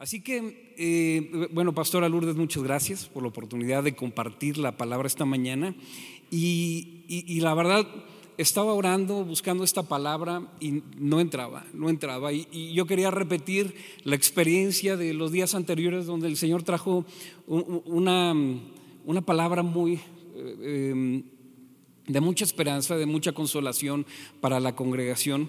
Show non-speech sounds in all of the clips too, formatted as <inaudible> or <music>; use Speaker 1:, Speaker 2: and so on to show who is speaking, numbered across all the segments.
Speaker 1: Así que, eh, bueno, Pastora Lourdes, muchas gracias por la oportunidad de compartir la palabra esta mañana. Y, la verdad, estaba orando, buscando esta palabra y no entraba, no entraba. Y, yo quería repetir la experiencia de los días anteriores donde el Señor trajo una, una palabra muy... Eh, em, de mucha esperanza, de mucha consolación para la congregación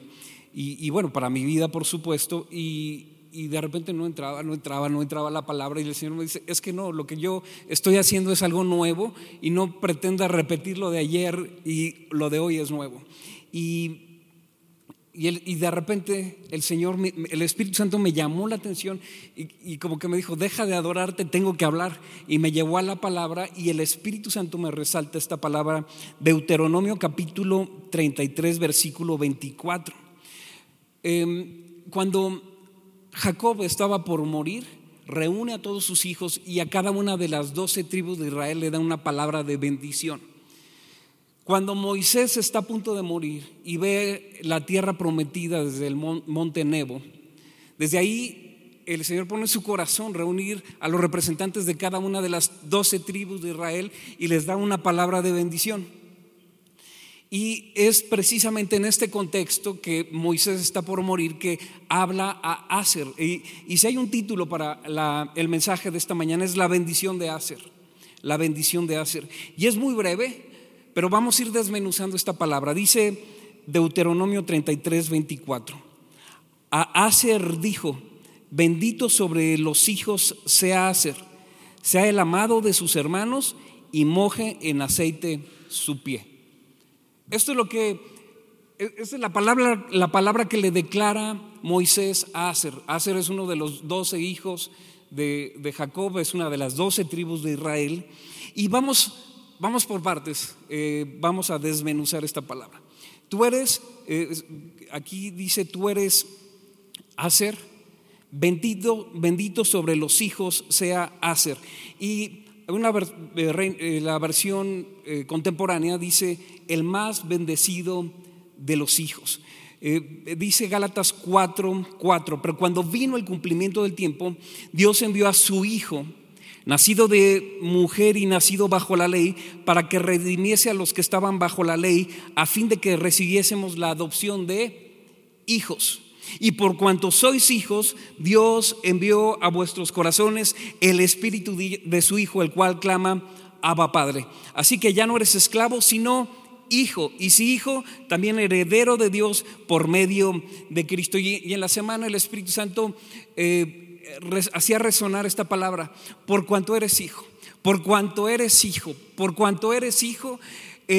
Speaker 1: y, y bueno, para mi vida, por supuesto. Y, y de repente no entraba, no entraba, no entraba la palabra y el Señor me dice, es que no, lo que yo estoy haciendo es algo nuevo y no pretenda repetir lo de ayer y lo de hoy es nuevo. Y, y, de repente el Señor, el Espíritu Santo me llamó la atención y, y, como que me dijo, deja de adorarte, tengo que hablar. Y me llevó a la palabra y el Espíritu Santo me resalta esta palabra, Deuteronomio capítulo 33, versículo 24. Em, cuando Jacob estaba por morir, reúne a todos sus hijos y a cada una de las doce tribus de Israel le da una palabra de bendición. Cuando Moisés está a punto de morir y ve la tierra prometida desde el monte Nebo, desde ahí el Señor pone en su corazón reunir a los representantes de cada una de las doce tribus de Israel y les da una palabra de bendición. Y es precisamente en este contexto que Moisés está por morir que habla a Aser. Y, si hay un título para el mensaje de esta mañana es la bendición de Aser. La bendición de Aser. Y es muy breve, pero vamos a ir desmenuzando esta palabra. Dice Deuteronomio 33, 24. A Aser dijo, bendito sobre los hijos sea Aser, sea el amado de sus hermanos y moje en aceite su pie. Esto es lo que, e, es la palabra, la palabra que le declara Moisés a Aser. Aser es uno de los doce hijos de, Jacob, es una de las doce tribus de Israel. Y vamos, vamos por partes, eh, vamos a desmenuzar esta palabra. Tú eres, eh, aquí dice, tú eres Aser, bendito, bendito sobre los hijos sea Aser. Y una, eh, eh, la versión eh, contemporánea dice el más bendecido de los hijos. dice Gálatas 4, 4, pero cuando vino el cumplimiento del tiempo, Dios envió a su Hijo, nacido de mujer y nacido bajo la ley, para que redimiese a los que estaban bajo la ley, a fin de que recibiésemos la adopción de hijos. Y por cuanto sois hijos, Dios envió a vuestros corazones el espíritu de su Hijo, el cual clama, Abba Padre. Así que ya no eres esclavo, sino hijo. Y si hijo, también heredero de Dios por medio de Cristo. Y, en la semana el Espíritu Santo eh, hacía resonar esta palabra, por cuanto eres hijo. Por cuanto eres hijo, por cuanto eres hijo,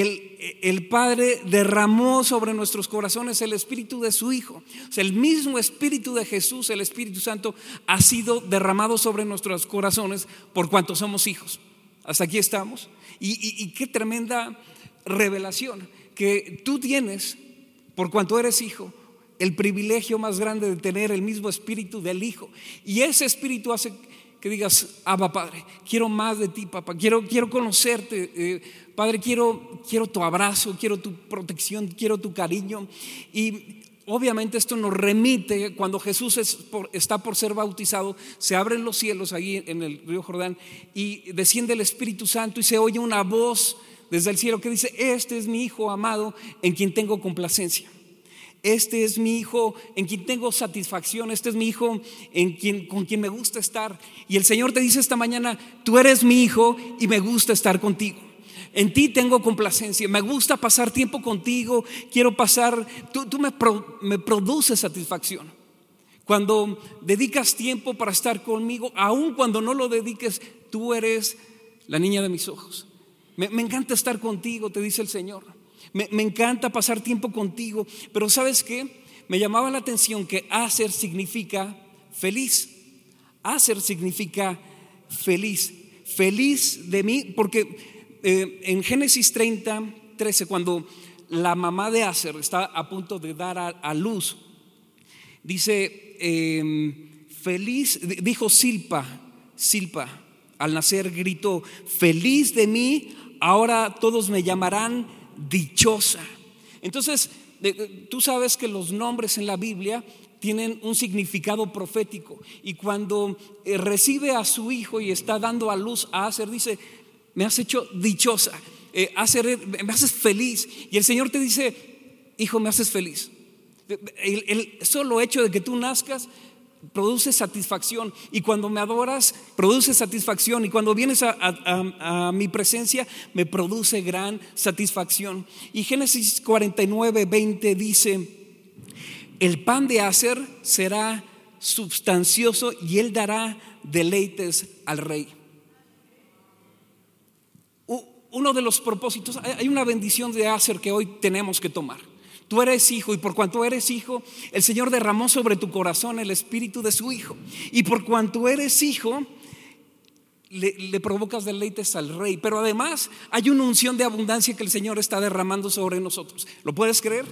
Speaker 1: el, Padre derramó sobre nuestros corazones el Espíritu de su Hijo. O sea, el mismo Espíritu de Jesús, el Espíritu Santo, ha sido derramado sobre nuestros corazones por cuanto somos hijos. Hasta aquí estamos. Y, qué tremenda revelación que tú tienes, por cuanto eres hijo, el privilegio más grande de tener el mismo espíritu del Hijo. Y ese espíritu hace que digas, Abba Padre, quiero más de ti, papá, quiero, quiero conocerte. Eh, Padre, quiero, quiero tu abrazo, quiero tu protección, quiero tu cariño. Y obviamente esto nos remite cuando Jesús está por ser bautizado, se abren los cielos ahí en el río Jordán y desciende el Espíritu Santo y se oye una voz desde el cielo que dice, este es mi Hijo amado en quien tengo complacencia. Este es mi hijo en quien tengo satisfacción, este es mi hijo en quien, con quien me gusta estar. Y el Señor te dice esta mañana, tú eres mi hijo y me gusta estar contigo. En ti tengo complacencia, me gusta pasar tiempo contigo, quiero pasar, tú, me, me produces satisfacción. Cuando dedicas tiempo para estar conmigo, aun cuando no lo dediques, tú eres la niña de mis ojos. Me, encanta estar contigo, te dice el Señor. Me, me, encanta pasar tiempo contigo, pero ¿sabes qué? Me llamaba la atención que hacer significa feliz. Hacer significa feliz. Feliz de mí, porque eh, en Génesis 30, 13, cuando la mamá de Aser está a punto de dar a, luz, dice, em, feliz, dijo Silpa, Silpa, al nacer gritó, feliz de mí, ahora todos me llamarán dichosa. Entonces, tú sabes que los nombres en la Biblia tienen un significado profético. Y cuando eh, recibe a su hijo y está dando a luz a Acer, dice, me has hecho dichosa, eh, me haces feliz. Y el Señor te dice, hijo, me haces feliz. El, solo hecho de que tú nazcas produce satisfacción y cuando me adoras produce satisfacción y cuando vienes a, mi presencia me produce gran satisfacción. Y Génesis 49, 20 dice, el pan de hacer será substancioso y él dará deleites al rey. Uno de los propósitos, hay una bendición de hacer que hoy tenemos que tomar. Tú eres hijo y por cuanto eres hijo, el Señor derramó sobre tu corazón el espíritu de su hijo. Y por cuanto eres hijo, le, provocas deleites al rey. Pero además hay una unción de abundancia que el Señor está derramando sobre nosotros. ¿Lo puedes creer?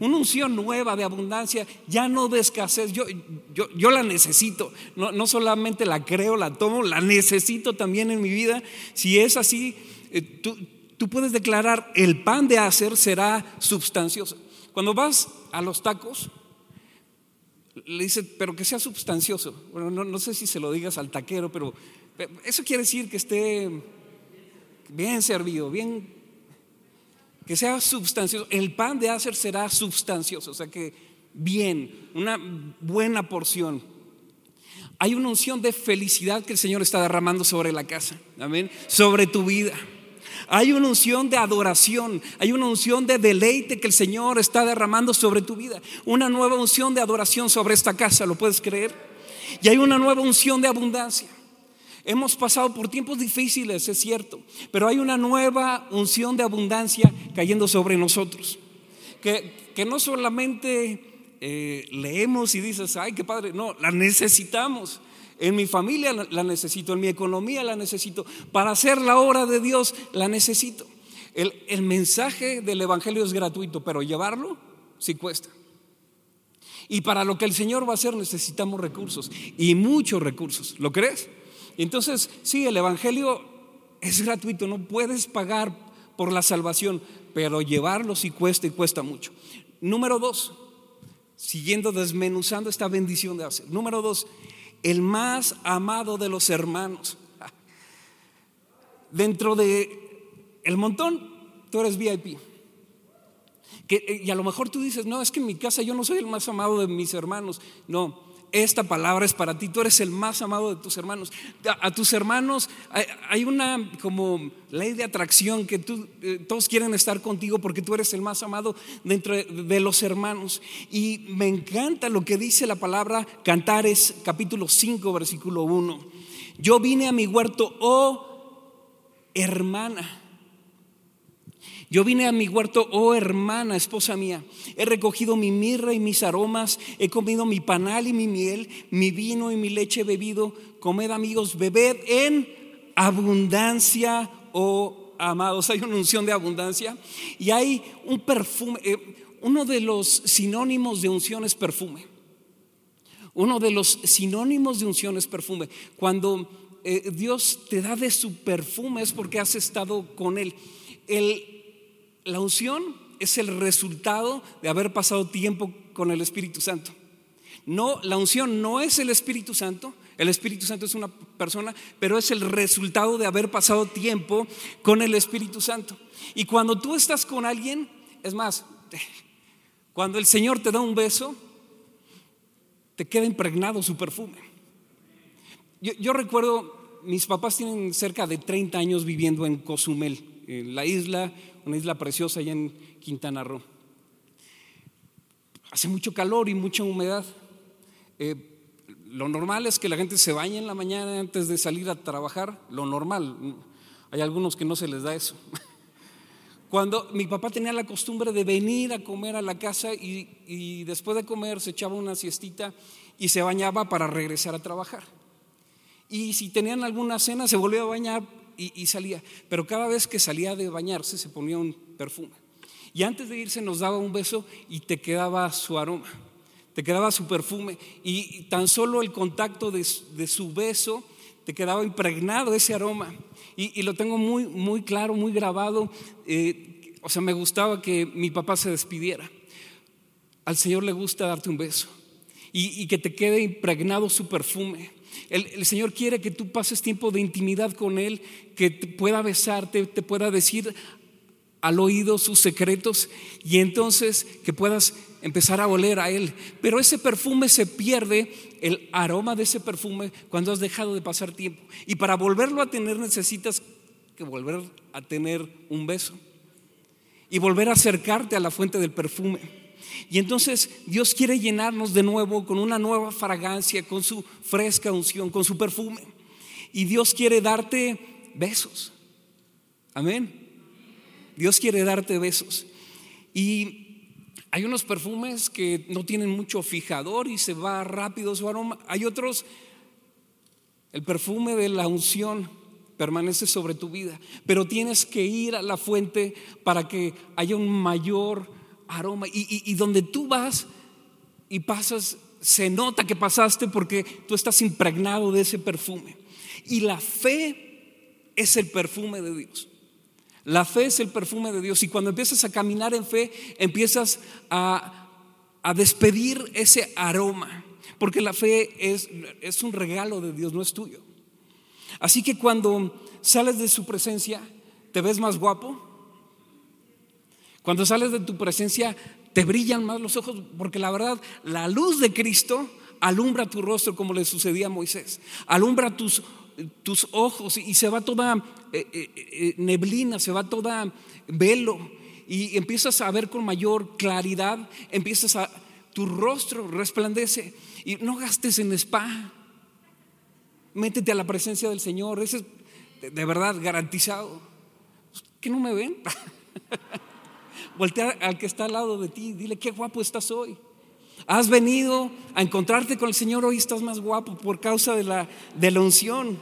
Speaker 1: Una unción nueva de abundancia, ya no de escasez. Yo, yo, yo la necesito. No, no, solamente la creo, la tomo, la necesito también en mi vida. Si es así, tú, tú puedes declarar, el pan de hacer será sustancioso. Cuando vas a los tacos, le dice, pero que sea sustancioso. Bueno, no, sé si se lo digas al taquero, pero eso quiere decir que esté bien servido, bien, que sea sustancioso. El pan de hacer será sustancioso, o sea que bien, una buena porción. Hay una unción de felicidad que el Señor está derramando sobre la casa, amén, sobre tu vida. Hay una unción de adoración, hay una unción de deleite que el Señor está derramando sobre tu vida. Una nueva unción de adoración sobre esta casa, ¿lo puedes creer? Y hay una nueva unción de abundancia. Hemos pasado por tiempos difíciles, es cierto, pero hay una nueva unción de abundancia cayendo sobre nosotros. Que, que no solamente eh, leemos y dices, ay, qué padre, no, la necesitamos. En mi familia la necesito, en mi economía la necesito. Para hacer la obra de Dios la necesito. El, el mensaje del Evangelio es gratuito, pero llevarlo sí cuesta. Y para lo que el Señor va a hacer necesitamos recursos y muchos recursos. ¿Lo crees? Entonces, sí, el Evangelio es gratuito, no puedes pagar por la salvación, pero llevarlo sí cuesta y cuesta mucho. Número dos, siguiendo desmenuzando esta bendición de hacer. Número dos, el más amado de los hermanos. Dentro de el montón, tú eres VIP. Que, y a lo mejor tú dices, no, es que en mi casa yo no soy el más amado de mis hermanos. No, esta palabra es para ti, tú eres el más amado de tus hermanos. A, tus hermanos hay, una como ley de atracción que eh, todos quieren estar contigo porque tú eres el más amado dentro de, los hermanos. Y me encanta lo que dice la palabra Cantares capítulo 5 versículo 1. Yo vine a mi huerto, oh hermana yo vine a mi huerto, oh hermana, esposa mía, he recogido mi mirra y mis aromas, he comido mi panal y mi miel, mi vino y mi leche he bebido, comed amigos, bebed en abundancia, oh amados. Hay una unción de abundancia y hay un perfume, eh, uno de los sinónimos de unción es perfume. Uno de los sinónimos de unción es perfume. Cuando eh, Dios te da de su perfume es porque has estado con Él. La unción es el resultado de haber pasado tiempo con el Espíritu Santo. No, la unción no es el Espíritu Santo, el Espíritu Santo es una persona, pero es el resultado de haber pasado tiempo con el Espíritu Santo. Y cuando tú estás con alguien, es más, <laughs> cuando el Señor te da un beso, te queda impregnado su perfume. Yo, yo recuerdo, mis papás tienen cerca de 30 años viviendo en Cozumel, en la isla una isla preciosa allá en Quintana Roo. Hace mucho calor y mucha humedad. Eh, lo normal es que la gente se bañe en la mañana antes de salir a trabajar, lo normal. Hay algunos que no se les da eso. <laughs> Cuando mi papá tenía la costumbre de venir a comer a la casa y, y después de comer se echaba una siestita y se bañaba para regresar a trabajar. Y si tenían alguna cena se volvía a bañar y, salía. Pero cada vez que salía de bañarse se ponía un perfume. Y antes de irse nos daba un beso y te quedaba su aroma, te quedaba su perfume. Y tan solo el contacto de, su beso te quedaba impregnado ese aroma. Y, lo tengo muy, muy claro, muy grabado. Eh, o sea, me gustaba que mi papá se despidiera. Al Señor le gusta darte un beso. y, que te quede impregnado su perfume. El, Señor quiere que tú pases tiempo de intimidad con Él, que pueda besarte, te pueda decir al oído sus secretos y entonces que puedas empezar a oler a Él. Pero ese perfume se pierde, el aroma de ese perfume, cuando has dejado de pasar tiempo. Y para volverlo a tener necesitas que volver a tener un beso y volver a acercarte a la fuente del perfume. Y entonces Dios quiere llenarnos de nuevo con una nueva fragancia, con su fresca unción, con su perfume. Y Dios quiere darte besos. Amén. Dios quiere darte besos. Y hay unos perfumes que no tienen mucho fijador y se va rápido su aroma. Hay otros, el perfume de la unción permanece sobre tu vida, pero tienes que ir a la fuente para que haya un mayor aroma. Y, donde tú vas y pasas, se nota que pasaste porque tú estás impregnado de ese perfume. Y la fe es el perfume de Dios. La fe es el perfume de Dios y cuando empiezas a caminar en fe, empiezas a, despedir ese aroma, porque la fe es, es un regalo de Dios, no es tuyo. Así que cuando sales de su presencia, te ves más guapo. Cuando sales de tu presencia, te brillan más los ojos, porque la verdad, la luz de Cristo alumbra tu rostro como le sucedía a Moisés, alumbra tus tus ojos y se va toda eh, eh, eh, neblina, se va toda velo y empiezas a ver con mayor claridad, empiezas a, tu rostro resplandece y no gastes en spa, métete a la presencia del Señor, ese es de verdad garantizado. ¿Que no me ven? <laughs> Voltea al que está al lado de ti, dile qué guapo estás hoy. Has venido a encontrarte con el Señor, hoy estás más guapo por causa de la, de la unción.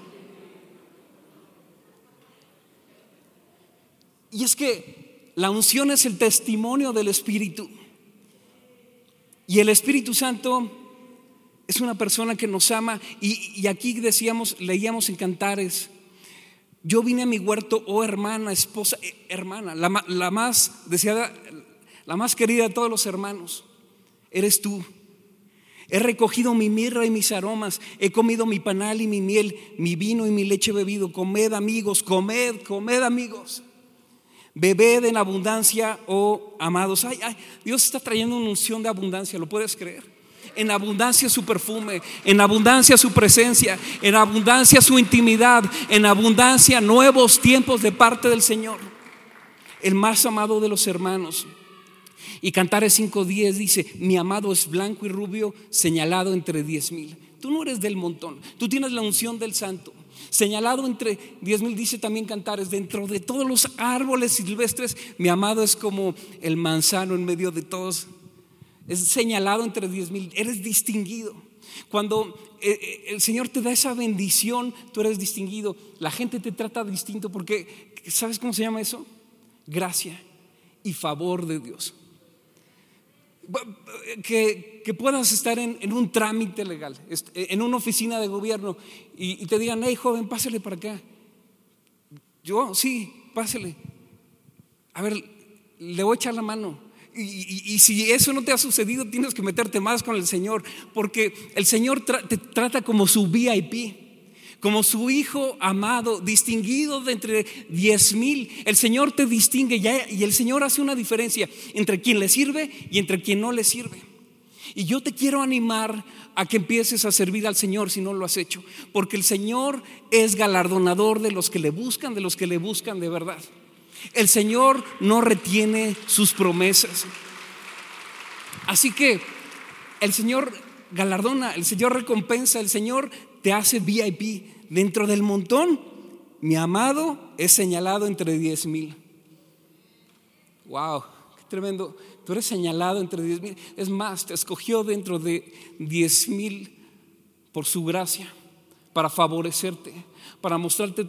Speaker 1: Y es que la unción es el testimonio del Espíritu. Y el Espíritu Santo es una persona que nos ama. Y, aquí decíamos, leíamos en Cantares, yo vine a mi huerto, oh hermana, esposa, eh, hermana, la, la más deseada, la más querida de todos los hermanos eres tú. He recogido mi mirra y mis aromas, he comido mi panal y mi miel, mi vino y mi leche bebido. Comed amigos, comed, comed amigos. Bebed en abundancia, oh amados. Ay, ay, Dios está trayendo una unción de abundancia, ¿lo puedes creer? En abundancia su perfume, en abundancia su presencia, en abundancia su intimidad, en abundancia nuevos tiempos de parte del Señor. El más amado de los hermanos. Y Cantares 5.10 dice, mi amado es blanco y rubio, señalado entre diez mil. Tú no eres del montón, tú tienes la unción del santo. Señalado entre diez mil, dice también Cantares, dentro de todos los árboles silvestres, mi amado es como el manzano en medio de todos. Es señalado entre diez mil, eres distinguido. Cuando eh, eh, el Señor te da esa bendición, tú eres distinguido. La gente te trata distinto porque, ¿sabes cómo se llama eso? Gracia y favor de Dios que, puedas estar en, un trámite legal, en una oficina de gobierno y, te digan, hey joven, pásale para acá. Yo, sí, pásale. A ver, le voy a echar la mano. Y, si eso no te ha sucedido, tienes que meterte más con el Señor, porque el Señor te trata como su VIP como su hijo amado, distinguido de entre diez mil. El Señor te distingue y el Señor hace una diferencia entre quien le sirve y entre quien no le sirve. Y yo te quiero animar a que empieces a servir al Señor si no lo has hecho, porque el Señor es galardonador de los que le buscan, de los que le buscan de verdad. El Señor no retiene sus promesas. Así que el Señor galardona, el Señor recompensa, el Señor te hace VIP. Dentro del montón, mi amado es señalado entre diez mil. Wow, qué tremendo. Tú eres señalado entre diez mil. Es más, te escogió dentro de diez mil por su gracia, para favorecerte, para mostrarte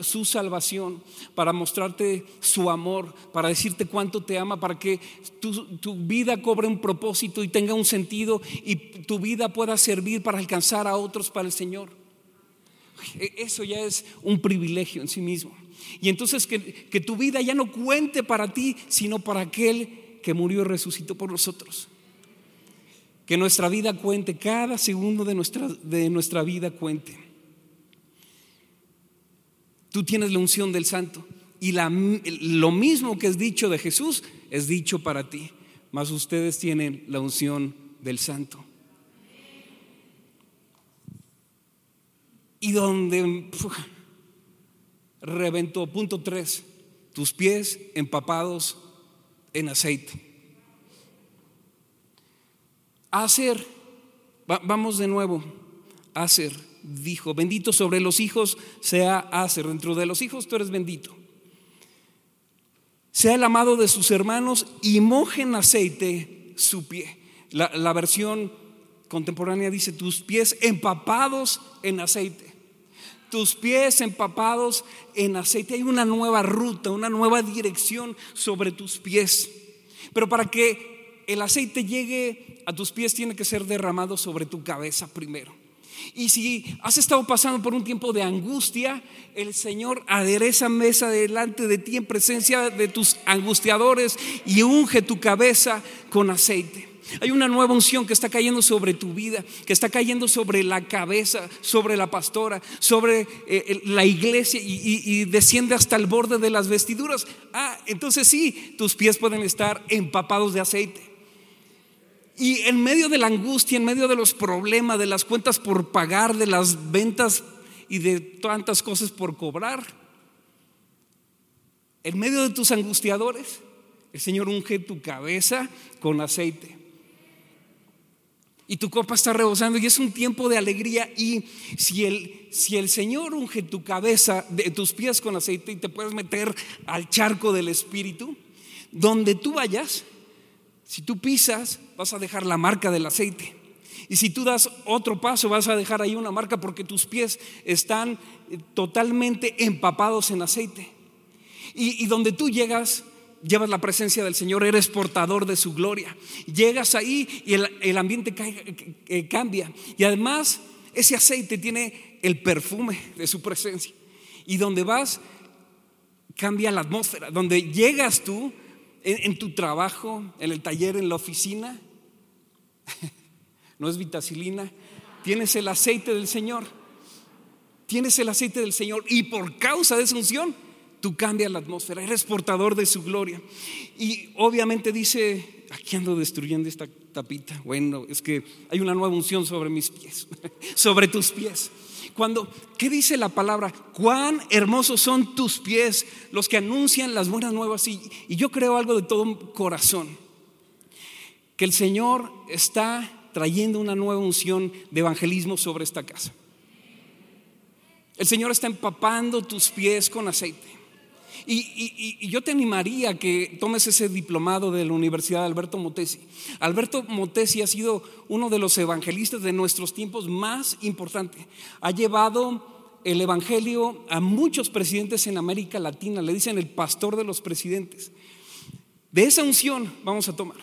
Speaker 1: su salvación, para mostrarte su amor, para decirte cuánto te ama, para que tu, vida cobre un propósito y tenga un sentido y tu vida pueda servir para alcanzar a otros para el Señor. E, eso ya es un privilegio en sí mismo. Y entonces que, que tu vida ya no cuente para ti, sino para aquel que murió y resucitó por nosotros. Que nuestra vida cuente, cada segundo de nuestra, de nuestra vida cuente. Tú tienes la unción del santo y lo mismo que es dicho de Jesús es dicho para ti, mas ustedes tienen la unción del santo. Y donde reventó, punto tres, tus pies empapados en aceite. Hacer, vamos de nuevo, hacer, dijo, bendito sobre los hijos sea hacer, dentro de los hijos tú eres bendito. Sea el amado de sus hermanos y moje en aceite su pie. La, la versión contemporánea dice tus pies empapados en aceite. Tus pies empapados en aceite. Hay una nueva ruta, una nueva dirección sobre tus pies. Pero para que el aceite llegue a tus pies tiene que ser derramado sobre tu cabeza primero. Y si has estado pasando por un tiempo de angustia, el Señor adereza mesa delante de ti en presencia de tus angustiadores y unge tu cabeza con aceite. Hay una nueva unción que está cayendo sobre tu vida, que está cayendo sobre la cabeza, sobre la pastora, sobre eh, la iglesia y, desciende hasta el borde de las vestiduras. Ah, entonces sí, tus pies pueden estar empapados de aceite. Y en medio de la angustia, en medio de los problemas, de las cuentas por pagar, de las ventas y de tantas cosas por cobrar, en medio de tus angustiadores, el Señor unge tu cabeza con aceite. Y tu copa está rebosando y es un tiempo de alegría. Y si el, si el Señor unge tu cabeza, de tus pies con aceite y te puedes meter al charco del Espíritu, donde tú vayas, si tú pisas, vas a dejar la marca del aceite. Y si tú das otro paso, vas a dejar ahí una marca porque tus pies están eh, totalmente empapados en aceite. Y, donde tú llegas, llevas la presencia del Señor, eres portador de su gloria. Llegas ahí y el, ambiente eh, cambia. Y además, ese aceite tiene el perfume de su presencia. Y donde vas, cambia la atmósfera. Donde llegas tú, en, tu trabajo, en el taller, en la oficina. <laughs> no es vitacilina. Tienes el aceite del Señor. Tienes el aceite del Señor. Y por causa de esa unción, tú cambias la atmósfera. Eres portador de su gloria. Y obviamente dice, aquí ando destruyendo esta tapita. Bueno, es que hay una nueva unción sobre mis pies, <laughs> sobre tus pies. Cuando, ¿qué dice la palabra? Cuán hermosos son tus pies, los que anuncian las buenas nuevas. Y, y yo creo algo de todo corazón, que el Señor está trayendo una nueva unción de evangelismo sobre esta casa. El Señor está empapando tus pies con aceite. Y, yo te animaría a que tomes ese diplomado de la Universidad de Alberto Motesi. Alberto Motesi ha sido uno de los evangelistas de nuestros tiempos más importantes. Ha llevado el evangelio a muchos presidentes en América Latina. Le dicen el pastor de los presidentes. De esa unción vamos a tomar.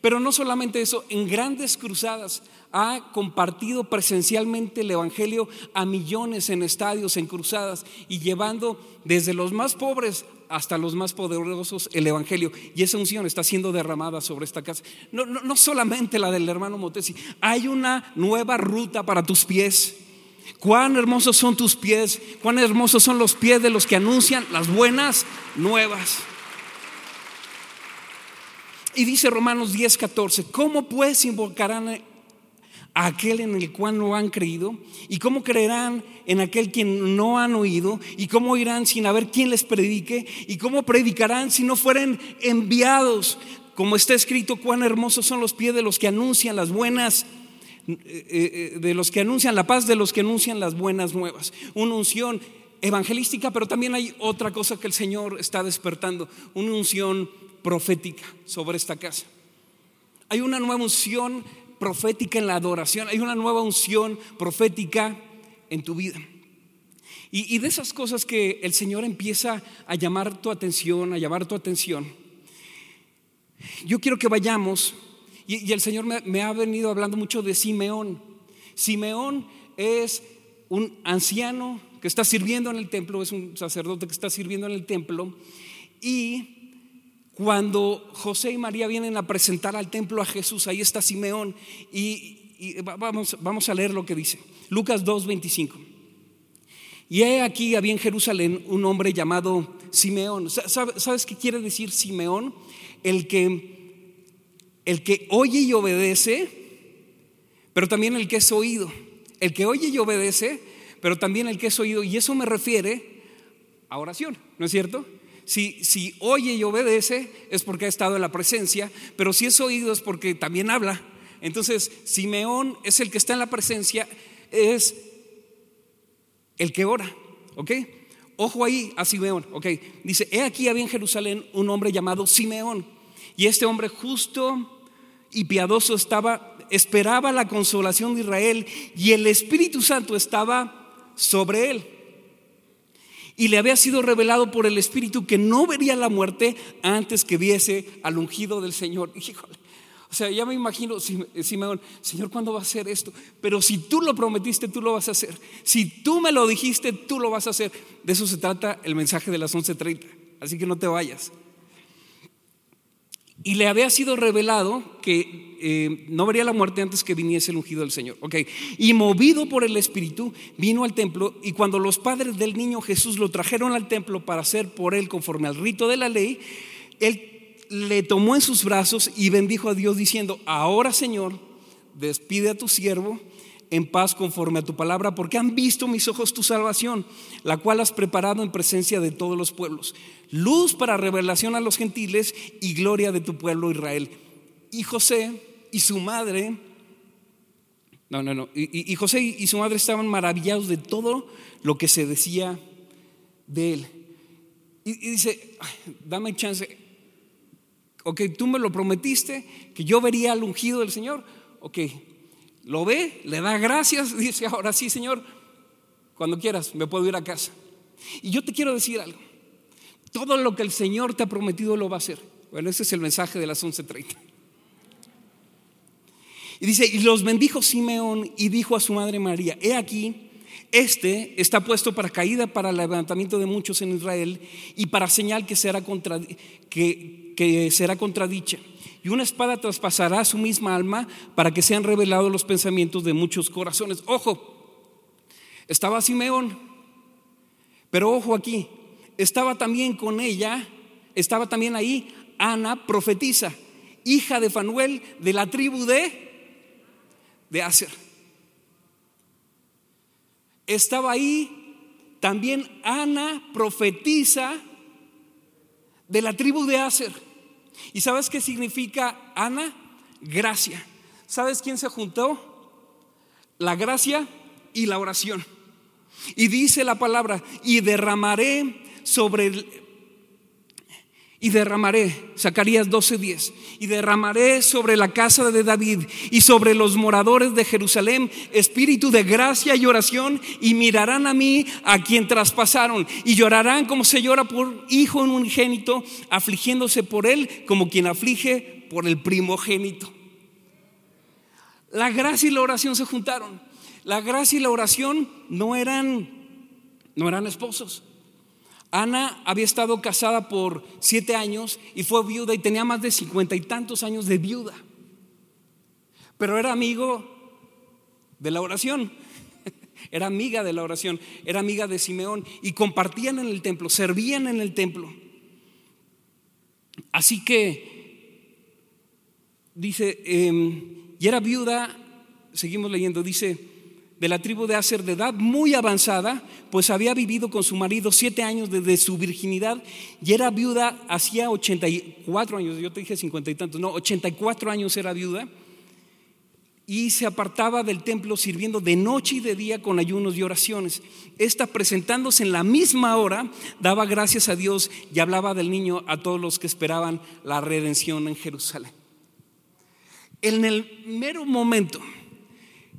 Speaker 1: Pero no solamente eso, en grandes cruzadas ha compartido presencialmente el Evangelio a millones en estadios, en cruzadas, y llevando desde los más pobres hasta los más poderosos el Evangelio. Y esa unción está siendo derramada sobre esta casa. No, no, solamente la del hermano Motesi, hay una nueva ruta para tus pies. Cuán hermosos son tus pies, cuán hermosos son los pies de los que anuncian las buenas nuevas. Y dice Romanos 10, 14, ¿cómo pues invocarán a aquel en el cual no han creído? ¿Y cómo creerán en aquel quien no han oído? ¿Y cómo irán sin haber quien les predique? ¿Y cómo predicarán si no fueren enviados? Como está escrito, cuán hermosos son los pies de los que anuncian las buenas eh, eh, de los que anuncian la paz, de los que anuncian las buenas nuevas. Una unción evangelística, pero también hay otra cosa que el Señor está despertando, una unción profética sobre esta casa. Hay una nueva unción profética en la adoración, hay una nueva unción profética en tu vida. Y, de esas cosas que el Señor empieza a llamar tu atención, a llamar tu atención, yo quiero que vayamos, y, el Señor me, me ha venido hablando mucho de Simeón. Simeón es un anciano que está sirviendo en el templo, es un sacerdote que está sirviendo en el templo, y cuando José y María vienen a presentar al templo a Jesús, ahí está Simeón y, vamos, vamos a leer lo que dice. Lucas 2.25. Y he aquí había en Jerusalén un hombre llamado Simeón. ¿Sabes qué quiere decir Simeón? El que, el que oye y obedece, pero también el que es oído. El que oye y obedece, pero también el que es oído. Y eso me refiere a oración, ¿no es cierto? Si, oye y obedece es porque ha estado en la presencia, pero si es oído es porque también habla. Entonces, Simeón es el que está en la presencia, es el que ora, ¿ok? Ojo ahí a Simeón, ¿ok? Dice, he aquí había en Jerusalén un hombre llamado Simeón, y este hombre justo y piadoso estaba, esperaba la consolación de Israel, y el Espíritu Santo estaba sobre él. Y le había sido revelado por el Espíritu que no vería la muerte antes que viese al ungido del Señor. <laughs> Híjole, o sea, ya me imagino, Simeón, Señor, ¿cuándo va a hacer esto? Pero si tú lo prometiste, tú lo vas a hacer. Si tú me lo dijiste, tú lo vas a hacer. De eso se trata el mensaje de las 11.30. Así que no te vayas. Y le había sido revelado que eh, no vería la muerte antes que viniese el ungido del Señor. Okay. Y movido por el Espíritu, vino al templo. Y cuando los padres del niño Jesús lo trajeron al templo para hacer por él conforme al rito de la ley, él le tomó en sus brazos y bendijo a Dios diciendo, ahora Señor, despide a tu siervo en paz conforme a tu palabra, porque han visto mis ojos tu salvación, la cual has preparado en presencia de todos los pueblos, luz para revelación a los gentiles y gloria de tu pueblo Israel. Y José y su madre, no, no, no, y, José y su madre estaban maravillados de todo lo que se decía de él. Y, y dice, dame chance, ok, tú me lo prometiste, que yo vería al ungido del Señor, ok, lo ve, le da gracias, <laughs> dice, ahora sí, Señor, cuando quieras, me puedo ir a casa. Y yo te quiero decir algo, todo lo que el Señor te ha prometido lo va a hacer. Bueno, ese es el mensaje de las 11.30. Y dice, y los bendijo Simeón y dijo a su madre María, he aquí, este está puesto para caída, para el levantamiento de muchos en Israel y para señal que será, que será contradicha. Y una espada traspasará su misma alma para que sean revelados los pensamientos de muchos corazones. Ojo, estaba Simeón, pero ojo aquí, estaba también con ella, estaba también ahí Ana, profetisa, hija de Fanuel de la tribu de, de Aser. Estaba ahí también Ana, profetisa de la tribu de Aser. ¿Y sabes qué significa Ana? Gracia. ¿Sabes quién se juntó? La gracia y la oración. Y dice la palabra, y derramaré sobre y derramaré, Zacarías 12:10, y derramaré sobre la casa de David y sobre los moradores de Jerusalén espíritu de gracia y oración, y mirarán a mí a quien traspasaron, y llorarán como se llora por hijo en unigénito, afligiéndose por él como quien aflige por el primogénito. La gracia y la oración se juntaron. La gracia y la oración no eran, no eran esposos. Ana había estado casada por siete años y fue viuda y tenía más de cincuenta y tantos años de viuda. Pero era amigo de la oración, <laughs> era amiga de la oración, era amiga de Simeón y compartían en el templo, servían en el templo. Así que, dice, em, y era viuda, seguimos leyendo, dice, de la tribu de Aser de edad muy avanzada, pues había vivido con su marido siete años desde su virginidad y era viuda hacía 84 años, yo te dije cincuenta y tantos, no, 84 años era viuda y se apartaba del templo sirviendo de noche y de día con ayunos y oraciones. Esta presentándose en la misma hora daba gracias a Dios y hablaba del niño a todos los que esperaban la redención en Jerusalén. En el mero momento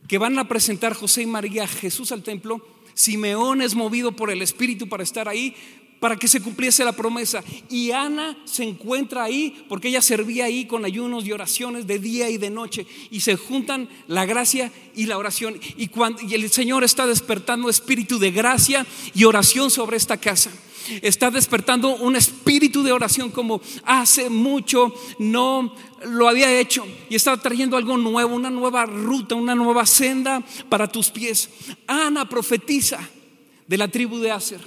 Speaker 1: que van a presentar José y María Jesús al templo, Simeón es movido por el Espíritu para estar ahí, para que se cumpliese la promesa. Y Ana se encuentra ahí porque ella servía ahí con ayunos y oraciones de día y de noche. Y se juntan la gracia y la oración. Y, cuando, y el Señor está despertando espíritu de gracia y oración sobre esta casa está despertando un espíritu de oración como hace mucho no lo había hecho y está trayendo algo nuevo, una nueva ruta, una nueva senda para tus pies. Ana profetiza de la tribu de Aser.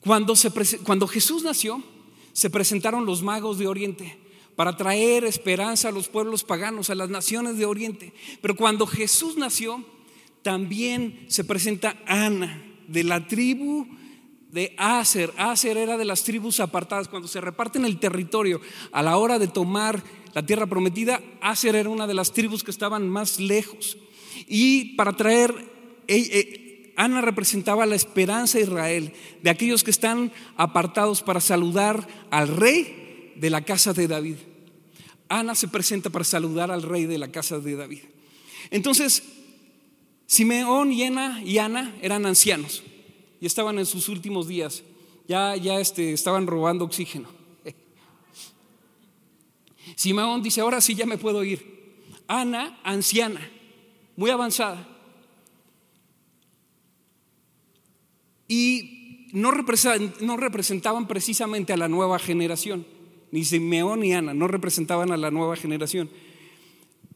Speaker 1: Cuando, se, cuando Jesús nació, se presentaron los magos de Oriente para traer esperanza a los pueblos paganos, a las naciones de Oriente. Pero cuando Jesús nació, también se presenta Ana de la tribu de Aser. Aser era de las tribus apartadas. Cuando se reparten el territorio a la hora de tomar la tierra prometida, Aser era una de las tribus que estaban más lejos. Y para traer, eh, eh, Ana representaba la esperanza de Israel, de aquellos que están apartados para saludar al rey de la casa de David. Ana se presenta para saludar al rey de la casa de David. Entonces, Simeón y y Ana eran ancianos y estaban en sus últimos días. Ya, ya este, estaban robando oxígeno. <laughs> Simeón dice, ahora sí ya me puedo ir. Ana, anciana, muy avanzada. Y no, representaban precisamente a la nueva generación. Ni Simeón ni Ana no representaban a la nueva generación.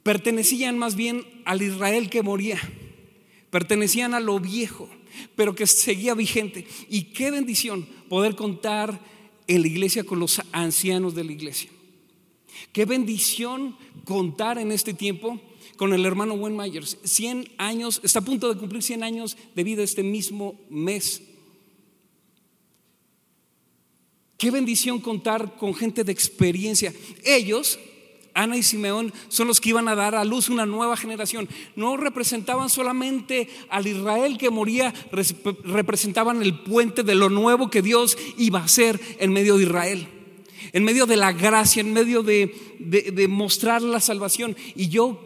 Speaker 1: Pertenecían más bien al Israel que moría. Pertenecían a lo viejo pero que seguía vigente. Y qué bendición poder contar en la iglesia con los ancianos de la iglesia. Qué bendición contar en este tiempo con el hermano Wayne Myers. 100 años, está a punto de cumplir 100 años de vida este mismo mes. Qué bendición contar con gente de experiencia. Ellos Ana y Simeón son los que iban a dar a luz una nueva generación. No representaban solamente al Israel que moría, representaban el puente de lo nuevo que Dios iba a hacer en medio de Israel. En medio de la gracia, en medio de, mostrar la salvación. Y yo,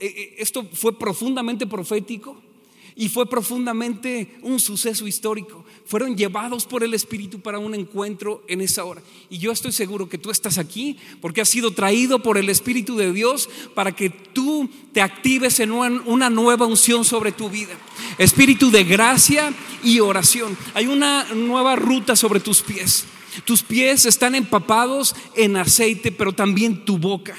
Speaker 1: eh, eh, esto fue profundamente profético y fue profundamente un suceso histórico. Fueron llevados por el Espíritu para un encuentro en esa hora. Y yo estoy seguro que tú estás aquí porque has sido traído por el Espíritu de Dios para que tú te actives en una nueva unción sobre tu vida. Espíritu de gracia y oración. Hay una nueva ruta sobre tus pies. Tus pies están empapados en aceite, pero también tu boca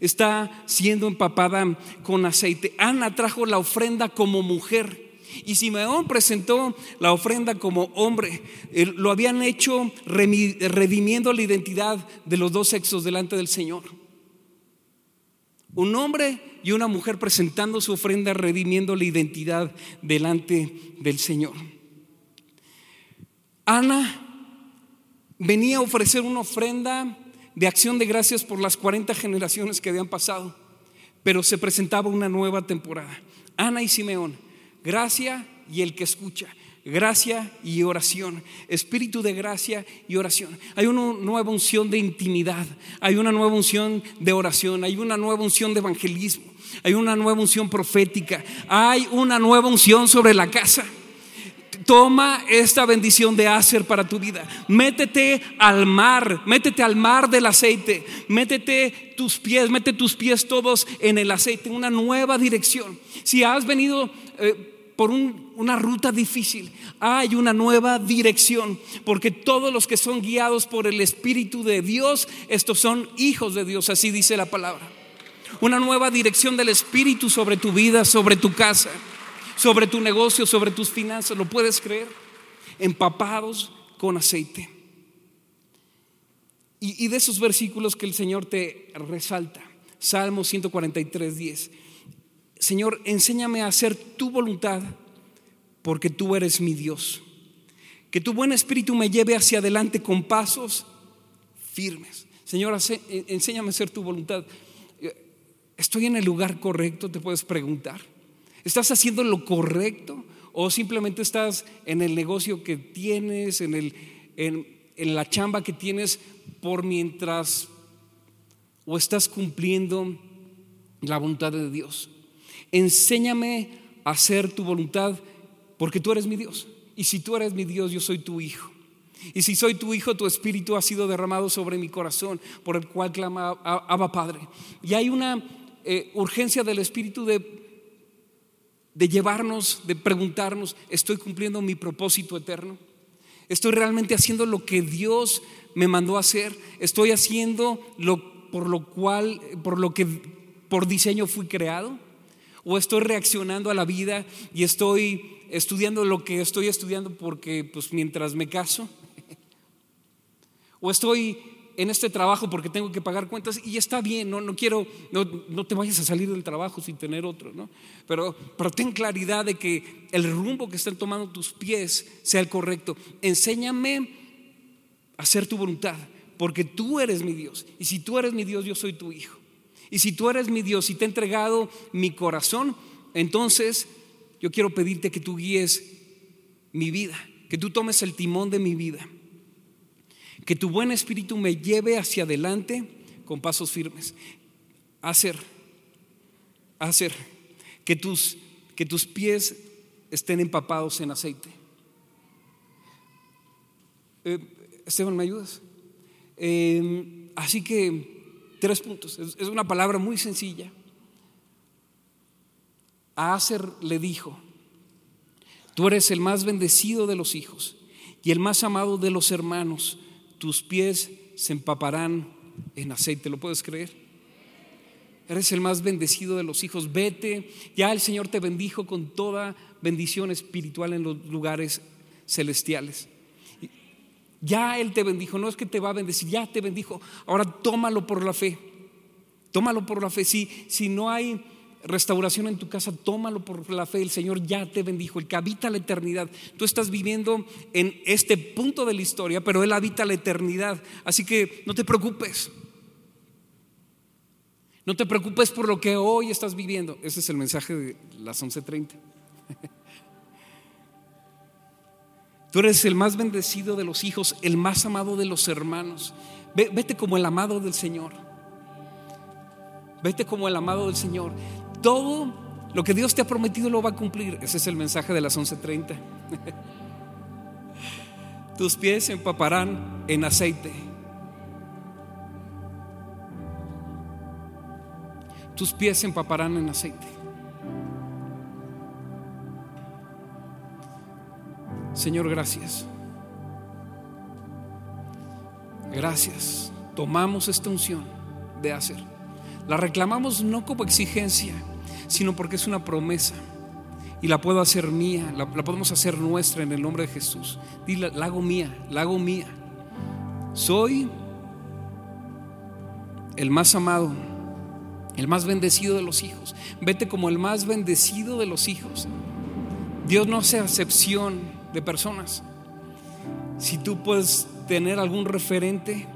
Speaker 1: está siendo empapada con aceite. Ana trajo la ofrenda como mujer. Y Simeón presentó la ofrenda como hombre. Lo habían hecho redimiendo la identidad de los dos sexos delante del Señor. Un hombre y una mujer presentando su ofrenda, redimiendo la identidad delante del Señor. Ana venía a ofrecer una ofrenda de acción de gracias por las 40 generaciones que habían pasado, pero se presentaba una nueva temporada. Ana y Simeón, gracia y el que escucha, gracia y oración, espíritu de gracia y oración. Hay una nueva unción de intimidad, hay una nueva unción de oración, hay una nueva unción de evangelismo, hay una nueva unción profética, hay una nueva unción sobre la casa. Toma esta bendición de hacer para tu vida. Métete al mar, métete al mar del aceite. Métete tus pies, mete tus pies todos en el aceite, una nueva dirección. Si has venido eh, por una ruta difícil, hay una nueva dirección, porque todos los que son guiados por el Espíritu de Dios, estos son hijos de Dios, así dice la palabra. Una nueva dirección del Espíritu sobre tu vida, sobre tu casa sobre tu negocio, sobre tus finanzas. ¿Lo puedes creer? Empapados con aceite. Y, de esos versículos que el Señor te resalta. Salmo 143, 10. Señor, enséñame a hacer tu voluntad porque tú eres mi Dios. Que tu buen espíritu me lleve hacia adelante con pasos firmes. Señor, enséñame a hacer tu voluntad. ¿Estoy en el lugar correcto? Te puedes preguntar. ¿Estás haciendo lo correcto o simplemente estás en el negocio que tienes, en, el, en, en la chamba que tienes por mientras o estás cumpliendo la voluntad de Dios? Enséñame a hacer tu voluntad porque tú eres mi Dios. y si tú eres mi Dios, yo soy tu hijo. Y si soy tu hijo, tu espíritu ha sido derramado sobre mi corazón, por el cual clama Abba Padre. Y hay una eh, urgencia del espíritu de, de llevarnos, de preguntarnos, ¿estoy cumpliendo mi propósito eterno? ¿Estoy realmente haciendo lo que Dios me mandó a hacer? ¿Estoy haciendo lo por lo cual, por lo que por diseño fui creado? ¿O estoy reaccionando a la vida y estoy estudiando lo que estoy estudiando porque pues mientras me caso? ¿O estoy en este trabajo porque tengo que pagar cuentas y está bien, no, no quiero, no, no, te vayas a salir del trabajo sin tener otro, ¿no? Pero, pero ten claridad de que el rumbo que están tomando tus pies sea el correcto. Enséñame a hacer tu voluntad, porque tú eres mi Dios. Y si tú eres mi Dios, yo soy tu hijo. Y si tú eres mi Dios y te he entregado mi corazón, entonces yo quiero pedirte que tú guíes mi vida, que tú tomes el timón de mi vida que tu buen espíritu me lleve hacia adelante con pasos firmes. Hacer, hacer que tus, que tus pies estén empapados en aceite. Eh, Esteban, ¿me ayudas? Em, así que, tres puntos. Es, una palabra muy sencilla. A le dijo, tú eres el más bendecido de los hijos y el más amado de los hermanos tus pies se empaparán en aceite. ¿Lo puedes creer? Eres el más bendecido de los hijos. Vete. Ya el Señor te bendijo con toda bendición espiritual en los lugares celestiales. Ya Él te bendijo. No es que te va a bendecir, ya te bendijo. Ahora tómalo por la fe. Tómalo por la fe. Si, si no hay restauración en tu casa, tómalo por la fe. El Señor ya te bendijo, el que habita la eternidad. Tú estás viviendo en este punto de la historia, pero Él habita la eternidad. Así que no te preocupes. No te preocupes por lo que hoy estás viviendo. Ese es el mensaje de las 11:30. Tú eres el más bendecido de los hijos, el más amado de los hermanos. Vete como el amado del Señor. Vete como el amado del Señor todo lo que Dios te ha prometido lo va a cumplir. Ese es el mensaje de las 11:30. <laughs> Tus pies se empaparán en aceite. Tus pies se empaparán en aceite. Señor, gracias. Gracias. Tomamos esta unción de hacer. La reclamamos no como exigencia, sino porque es una promesa. Y la puedo hacer mía, la, podemos hacer nuestra en el nombre de Jesús. Dile, la hago mía, la hago mía. Soy el más amado, el más bendecido de los hijos. Vete como el más bendecido de los hijos. Dios no hace acepción de personas. Si tú puedes tener algún referente,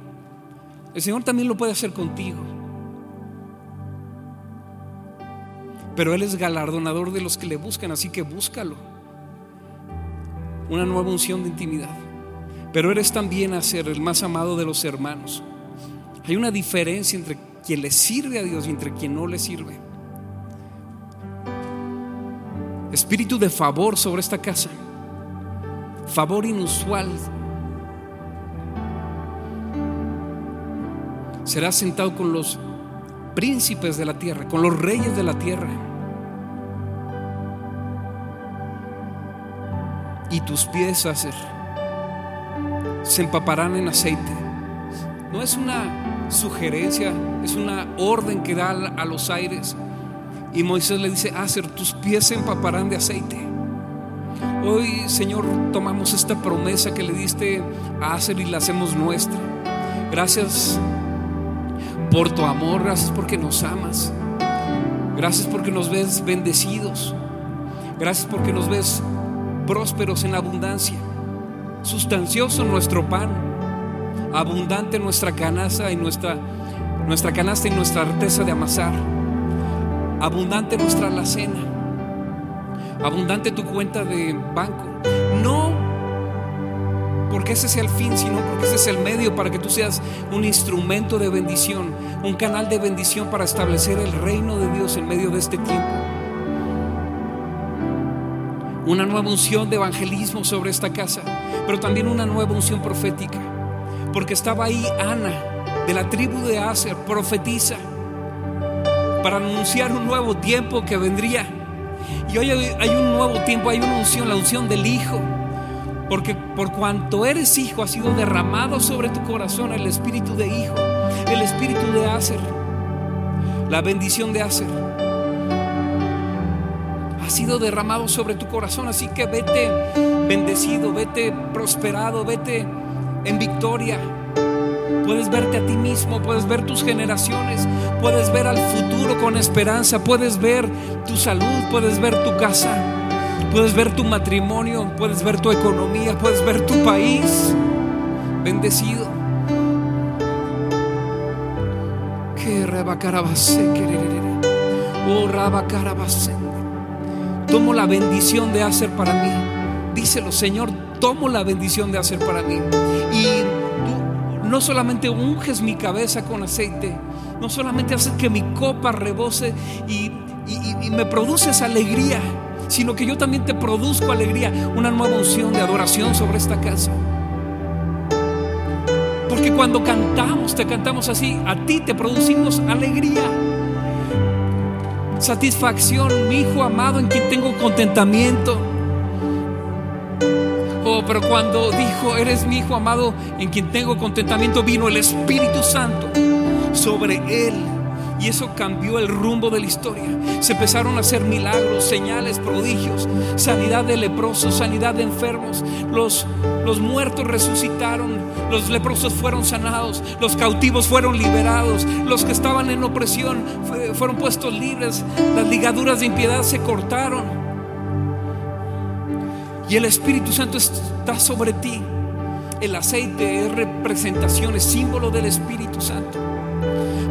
Speaker 1: el Señor también lo puede hacer contigo. Pero Él es galardonador de los que le buscan, así que búscalo. Una nueva unción de intimidad. Pero eres también a ser el más amado de los hermanos. Hay una diferencia entre quien le sirve a Dios y entre quien no le sirve. Espíritu de favor sobre esta casa. Favor inusual. Serás sentado con los príncipes de la tierra, con los reyes de la tierra. y tus pies hacer se empaparán en aceite. No es una sugerencia, es una orden que da a los aires. Y Moisés le dice, Hacer, tus pies se empaparán de aceite. Hoy, Señor, tomamos esta promesa que le diste a Hacer y la hacemos nuestra. Gracias por tu amor, gracias porque nos amas. Gracias porque nos ves bendecidos. Gracias porque nos ves prósperos en abundancia, sustancioso nuestro pan, abundante nuestra canasta y nuestra, nuestra canasta y nuestra arteza de amasar, abundante nuestra alacena, abundante tu cuenta de banco. No porque ese sea el fin, sino porque ese es el medio para que tú seas un instrumento de bendición, un canal de bendición para establecer el reino de Dios en medio de este tiempo una nueva unción de evangelismo sobre esta casa, pero también una nueva unción profética, porque estaba ahí Ana de la tribu de Aser, profetiza, para anunciar un nuevo tiempo que vendría. Y hoy hay un nuevo tiempo, hay una unción, la unción del Hijo. Porque por cuanto eres hijo, ha sido derramado sobre tu corazón el espíritu de hijo, el espíritu de Aser, la bendición de Aser. Ha sido derramado sobre tu corazón, así que vete bendecido, vete prosperado, vete en victoria. Puedes verte a ti mismo, puedes ver tus generaciones, puedes ver al futuro con esperanza, puedes ver tu salud, puedes ver tu casa. Puedes ver tu matrimonio, puedes ver tu economía, puedes ver tu país bendecido. Que Oh, Tomo la bendición de hacer para mí. Díselo, Señor, tomo la bendición de hacer para mí. Y no solamente unges mi cabeza con aceite, no solamente haces que mi copa rebose y, y me produces alegría sino que yo también te produzco alegría, una nueva unción de adoración sobre esta casa. Porque cuando cantamos, te cantamos así, a ti te producimos alegría, satisfacción, mi hijo amado en quien tengo contentamiento. Pero cuando dijo, eres mi hijo amado en quien tengo contentamiento, vino el Espíritu Santo sobre él y eso cambió el rumbo de la historia. Se empezaron a hacer milagros, señales, prodigios, sanidad de leprosos, sanidad de enfermos. Los, los muertos resucitaron, los leprosos fueron sanados, los cautivos fueron liberados, los que estaban en opresión fueron puestos libres, las ligaduras de impiedad se cortaron. Y el Espíritu Santo está sobre ti. El aceite es representación, es símbolo del Espíritu Santo.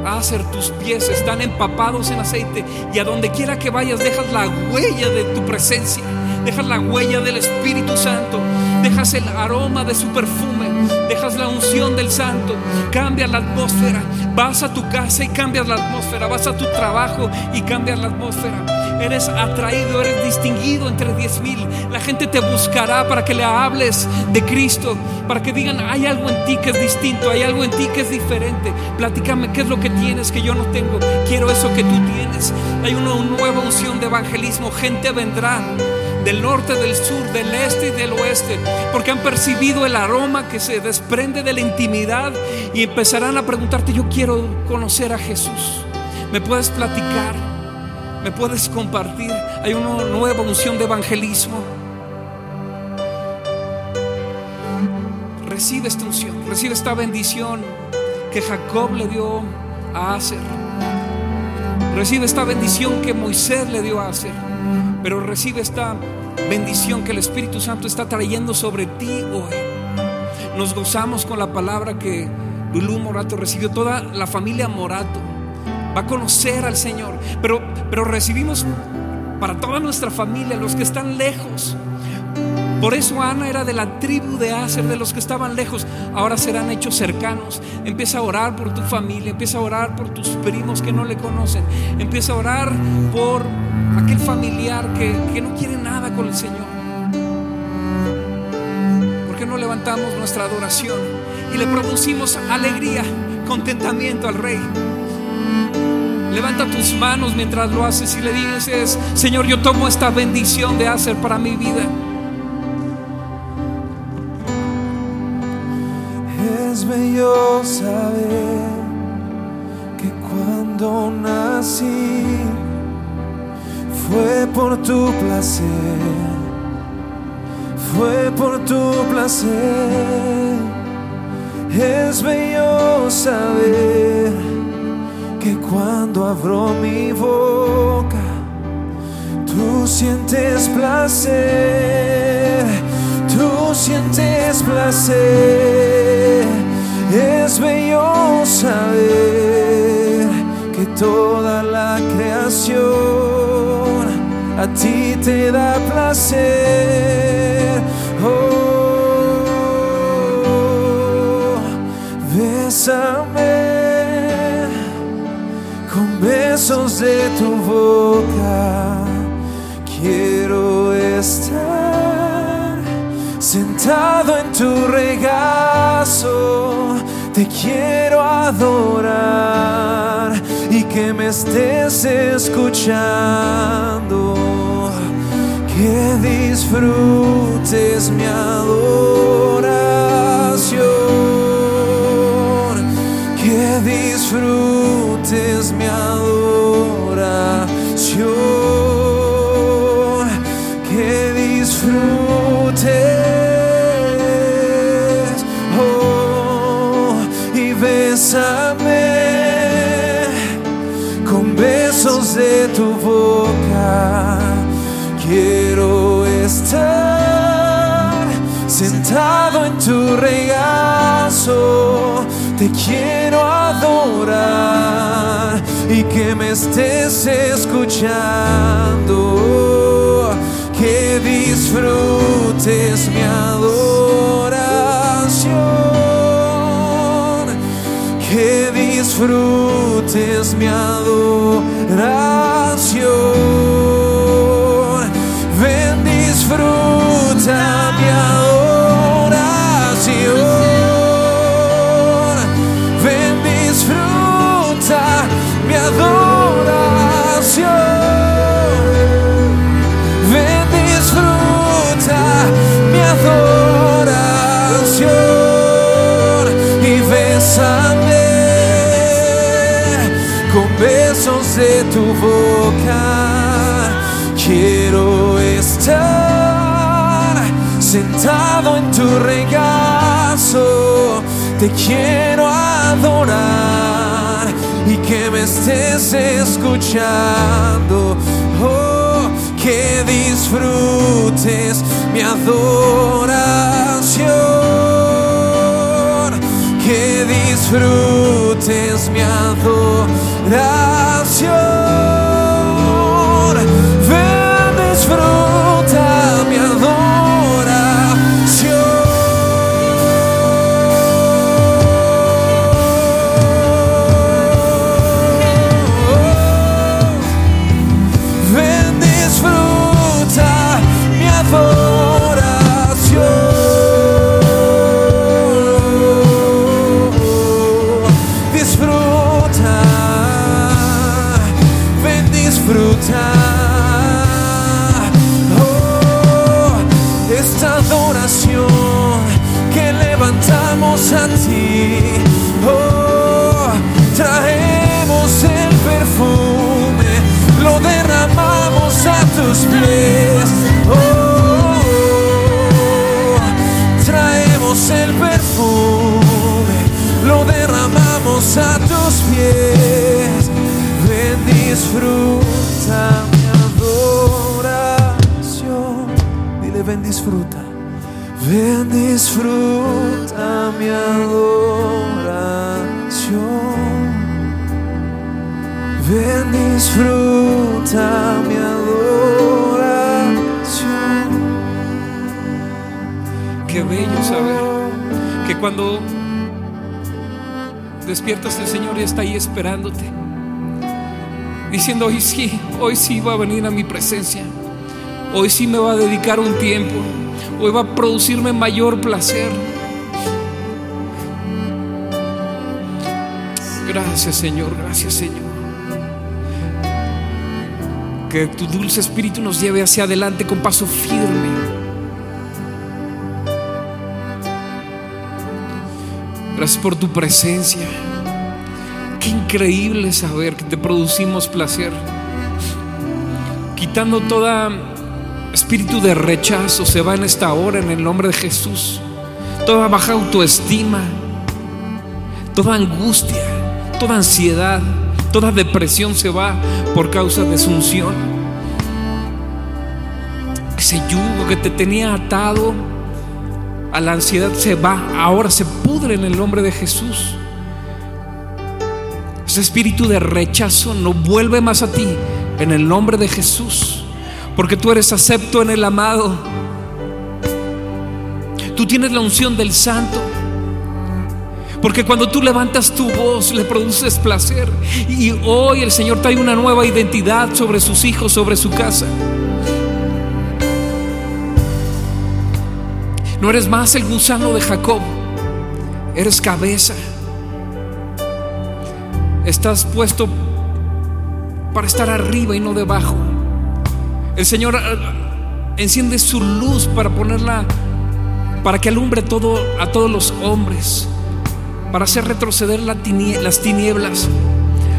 Speaker 1: Hacer tus pies están empapados en aceite. Y a donde quiera que vayas dejas la huella de tu presencia, dejas la huella del Espíritu Santo, dejas el aroma de su perfume, dejas la unción del Santo, cambias la atmósfera, vas a tu casa y cambias la atmósfera, vas a tu trabajo y cambias la atmósfera eres atraído, eres distinguido entre diez mil. La gente te buscará para que le hables de Cristo, para que digan, hay algo en ti que es distinto, hay algo en ti que es diferente. Platícame qué es lo que tienes que yo no tengo. Quiero eso que tú tienes. Hay una nueva unción de evangelismo. Gente vendrá del norte, del sur, del este y del oeste, porque han percibido el aroma que se desprende de la intimidad y empezarán a preguntarte, yo quiero conocer a Jesús. ¿Me puedes platicar? ¿Me puedes compartir? Hay una nueva unción de evangelismo. Recibe esta unción, recibe esta bendición que Jacob le dio a Aser. Recibe esta bendición que Moisés le dio a Aser. Pero recibe esta bendición que el Espíritu Santo está trayendo sobre ti hoy. Nos gozamos con la palabra que Lulú Morato recibió, toda la familia Morato va a conocer al Señor. Pero, pero recibimos para toda nuestra familia, los que están lejos. Por eso Ana era de la tribu de Aser, de los que estaban lejos. Ahora serán hechos cercanos. Empieza a orar por tu familia, empieza a orar por tus primos que no le conocen. Empieza a orar por aquel familiar que, que no quiere nada con el Señor. ¿Por qué no levantamos nuestra adoración y le producimos alegría, contentamiento al Rey? Levanta tus manos mientras lo haces y le dices, Señor, yo tomo esta bendición de hacer para mi vida.
Speaker 2: Es bello saber que cuando nací fue por tu placer, fue por tu placer. Es bello saber cuando abro mi boca, tú sientes placer, tú sientes placer. Es bello saber que toda la creación a ti te da placer. Oh, bésame besos de tu boca quiero estar sentado en tu regazo. Te quiero adorar y que me estés escuchando. Que disfrutes mi adoración. Que disfrutes mi adoración. Escuchando. Que disfrutes mi adoración que disfrutes mi adoración. De tu boca. Quiero estar sentado en tu regazo. Te quiero adorar y que me estés escuchando. Oh, que disfrutes mi adoración. Que disfrutes mi adoración. Gracias. Ven, disfruta. Ven, disfruta mi adoración. Ven, disfruta mi adoración.
Speaker 1: Qué bello saber que cuando despiertas el Señor está ahí esperándote, diciendo, hoy sí, hoy sí va a venir a mi presencia, hoy sí me va a dedicar un tiempo, hoy va a producirme mayor placer. Gracias Señor, gracias Señor. Que tu dulce espíritu nos lleve hacia adelante con paso firme. Gracias por tu presencia. Qué increíble saber que te producimos placer. Quitando toda espíritu de rechazo se va en esta hora en el nombre de Jesús. Toda baja autoestima, toda angustia, toda ansiedad, toda depresión se va por causa de su unción. Ese yugo que te tenía atado a la ansiedad se va, ahora se pudre en el nombre de Jesús. Ese espíritu de rechazo no vuelve más a ti en el nombre de Jesús, porque tú eres acepto en el amado. Tú tienes la unción del santo. Porque cuando tú levantas tu voz le produces placer. Y hoy el Señor trae una nueva identidad sobre sus hijos, sobre su casa.
Speaker 2: No eres más el gusano de Jacob, eres cabeza. Estás puesto para estar arriba y no debajo. El Señor ah, enciende su luz para ponerla, para que alumbre todo, a todos los hombres, para hacer retroceder las tinieblas.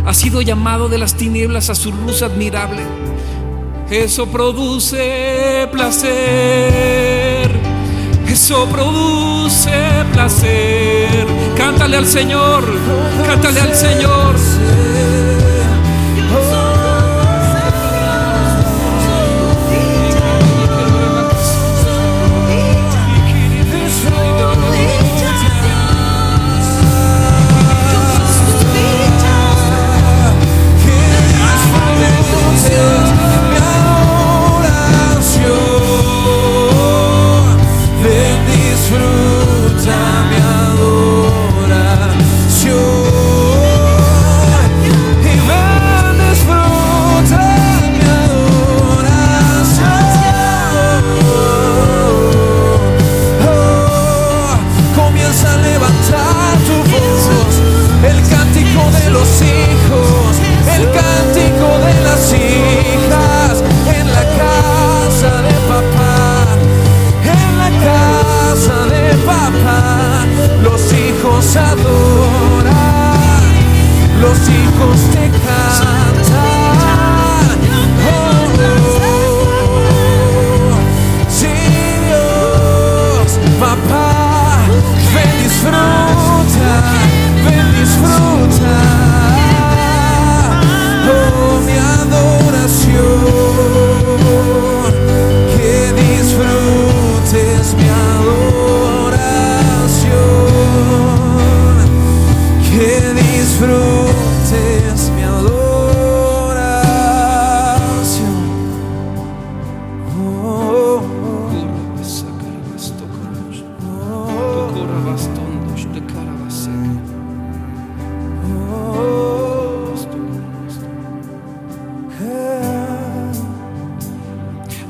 Speaker 2: Ha sido llamado de las tinieblas a su luz admirable. Eso produce placer. Eso produce placer. Cántale al Señor. Cántale al Señor.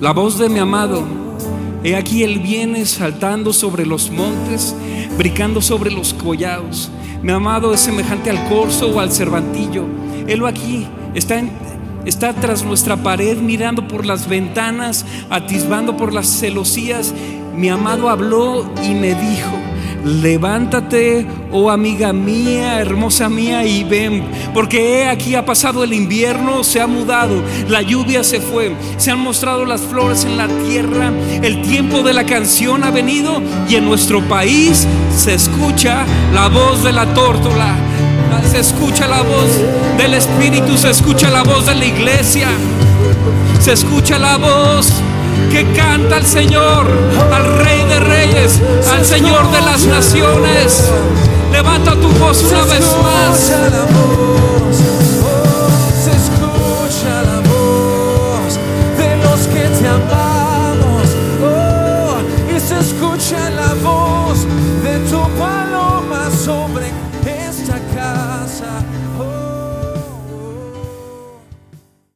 Speaker 1: La
Speaker 2: voz de mi amado, he aquí él viene saltando sobre los montes, brincando sobre los collados. Mi amado es semejante al corzo o al cervantillo. Él aquí está, en- está tras nuestra pared mirando por las ventanas, atisbando por las celosías. Mi amado habló y me dijo, levántate, oh amiga mía, hermosa mía, y ven, porque he aquí ha pasado el invierno, se ha mudado, la lluvia se fue, se han mostrado las flores en la tierra, el tiempo de la canción ha venido y en nuestro país se escucha la voz de la tórtola. Se escucha la voz del Espíritu, se escucha la voz de la iglesia, se escucha la voz que canta al Señor, al Rey de Reyes, al Señor de las naciones. Levanta tu voz una vez más.